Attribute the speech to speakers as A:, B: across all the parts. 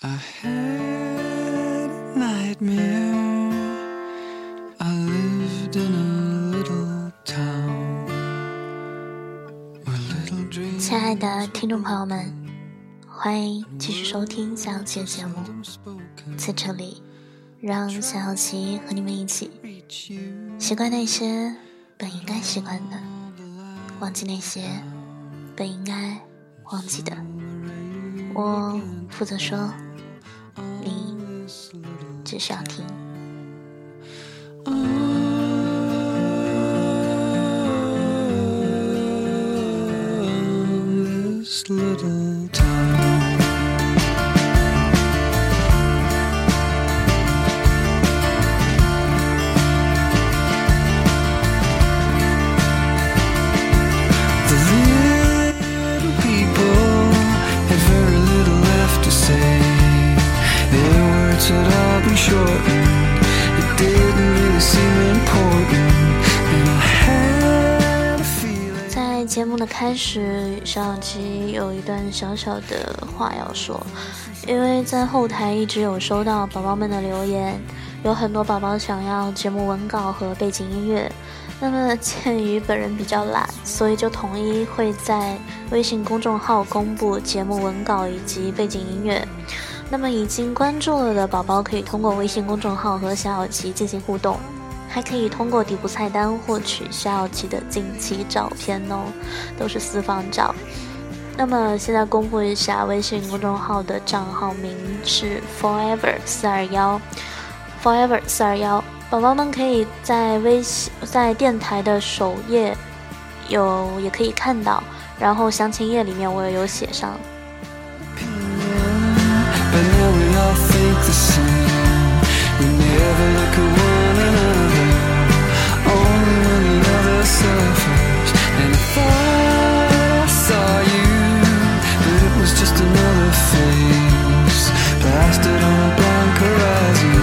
A: i had a nightmare. I lived in a little town
B: 亲爱的听众朋友们欢迎继续收听下期节目。在这里让小琪和你们一起习惯那些本应该习惯的忘记那些本应该忘记的。我负责说只需要听。的开始，小小琪有一段小小的话要说，因为在后台一直有收到宝宝们的留言，有很多宝宝想要节目文稿和背景音乐。那么鉴于本人比较懒，所以就统一会在微信公众号公布节目文稿以及背景音乐。那么已经关注了的宝宝可以通过微信公众号和小小琪进行互动。还可以通过底部菜单获取小小琪的近期照片哦，都是私房照。那么现在公布一下微信公众号的账号名是 forever 四二幺，forever 四二幺。宝宝们可以在微信在电台的首页有也可以看到，然后详情页里面我也有写上。
A: The other suffers. And if I saw you, but it was just another face, plastered on a blank horizon,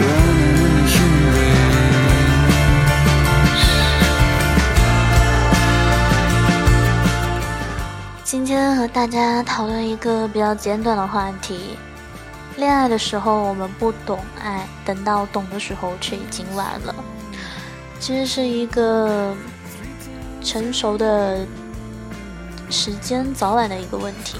A: running in the human race.
B: 今天和大家讨论一个比较简短的话题：恋爱的时候我们不懂爱，等到懂的时候却已经晚了。其实是一个成熟的时间早晚的一个问题。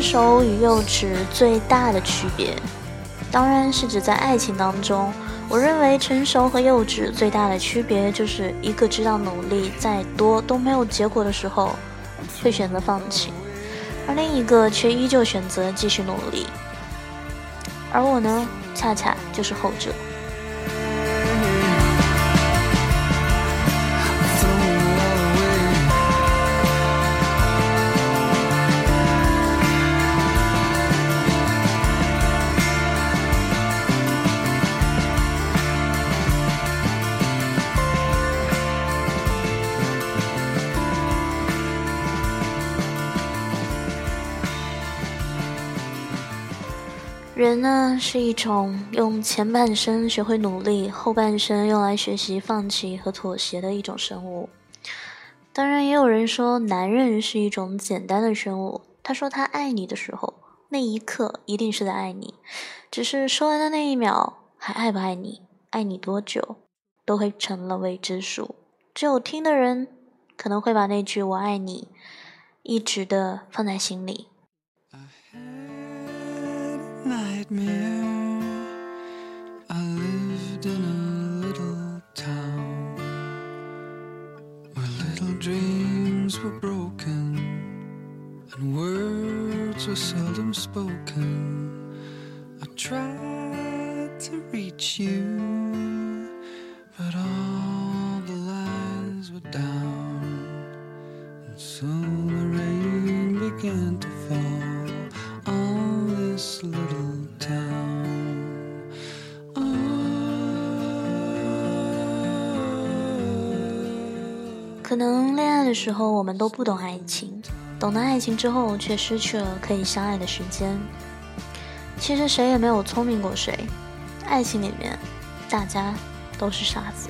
B: 成熟与幼稚最大的区别，当然是指在爱情当中。我认为成熟和幼稚最大的区别，就是一个知道努力再多都没有结果的时候，会选择放弃，而另一个却依旧选择继续努力。而我呢，恰恰就是后者。人呢是一种用前半生学会努力，后半生用来学习放弃和妥协的一种生物。当然，也有人说男人是一种简单的生物。他说他爱你的时候，那一刻一定是在爱你，只是说完的那一秒还爱不爱你，爱你多久，都会成了未知数。只有听的人可能会把那句“我爱你”一直的放在心里。
A: Nightmare. I lived in a little town where little dreams were broken and words were seldom spoken. I tried to reach you, but all the lines were down, and so the rain began to fall 恋爱的时候我们都不懂爱情，懂得爱情之后却失去了可以相爱的时间。其实谁也没有聪明过谁，爱情里面大家都是傻子。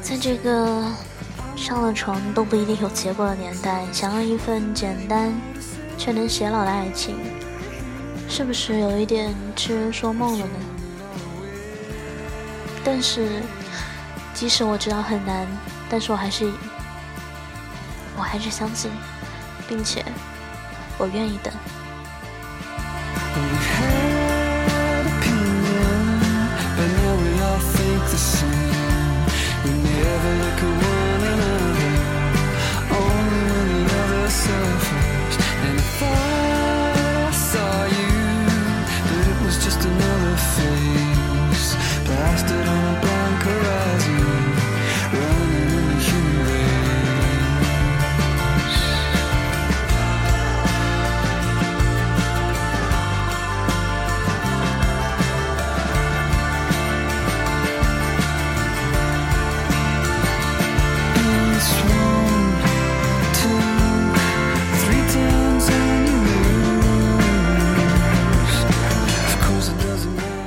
A: 在这个上了床都不一定有结果的年代，想要一份简单却能偕老的爱情，是不是有一点痴人说梦了呢？但是，即使我知道很难，但是我还是，我还是相信，并且我愿意等。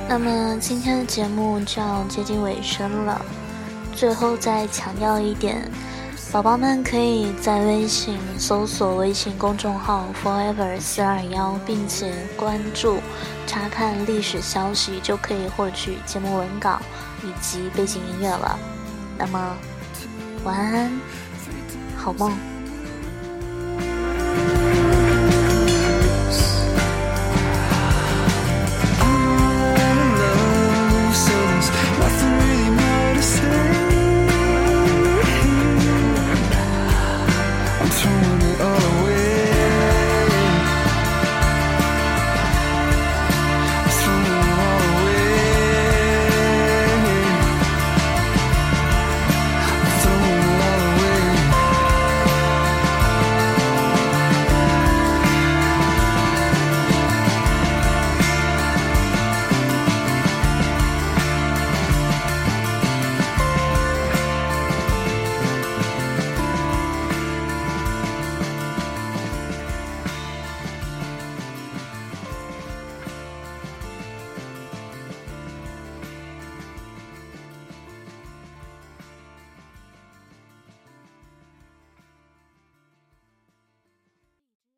A: 那么今天的节目就要接近尾声了，最后再强调一点，宝宝们可以在微信搜索微信公众号 forever 四二幺，并且关注查看历史消息，就可以获取节目文稿以及背景音乐了。那么晚安，好梦。turn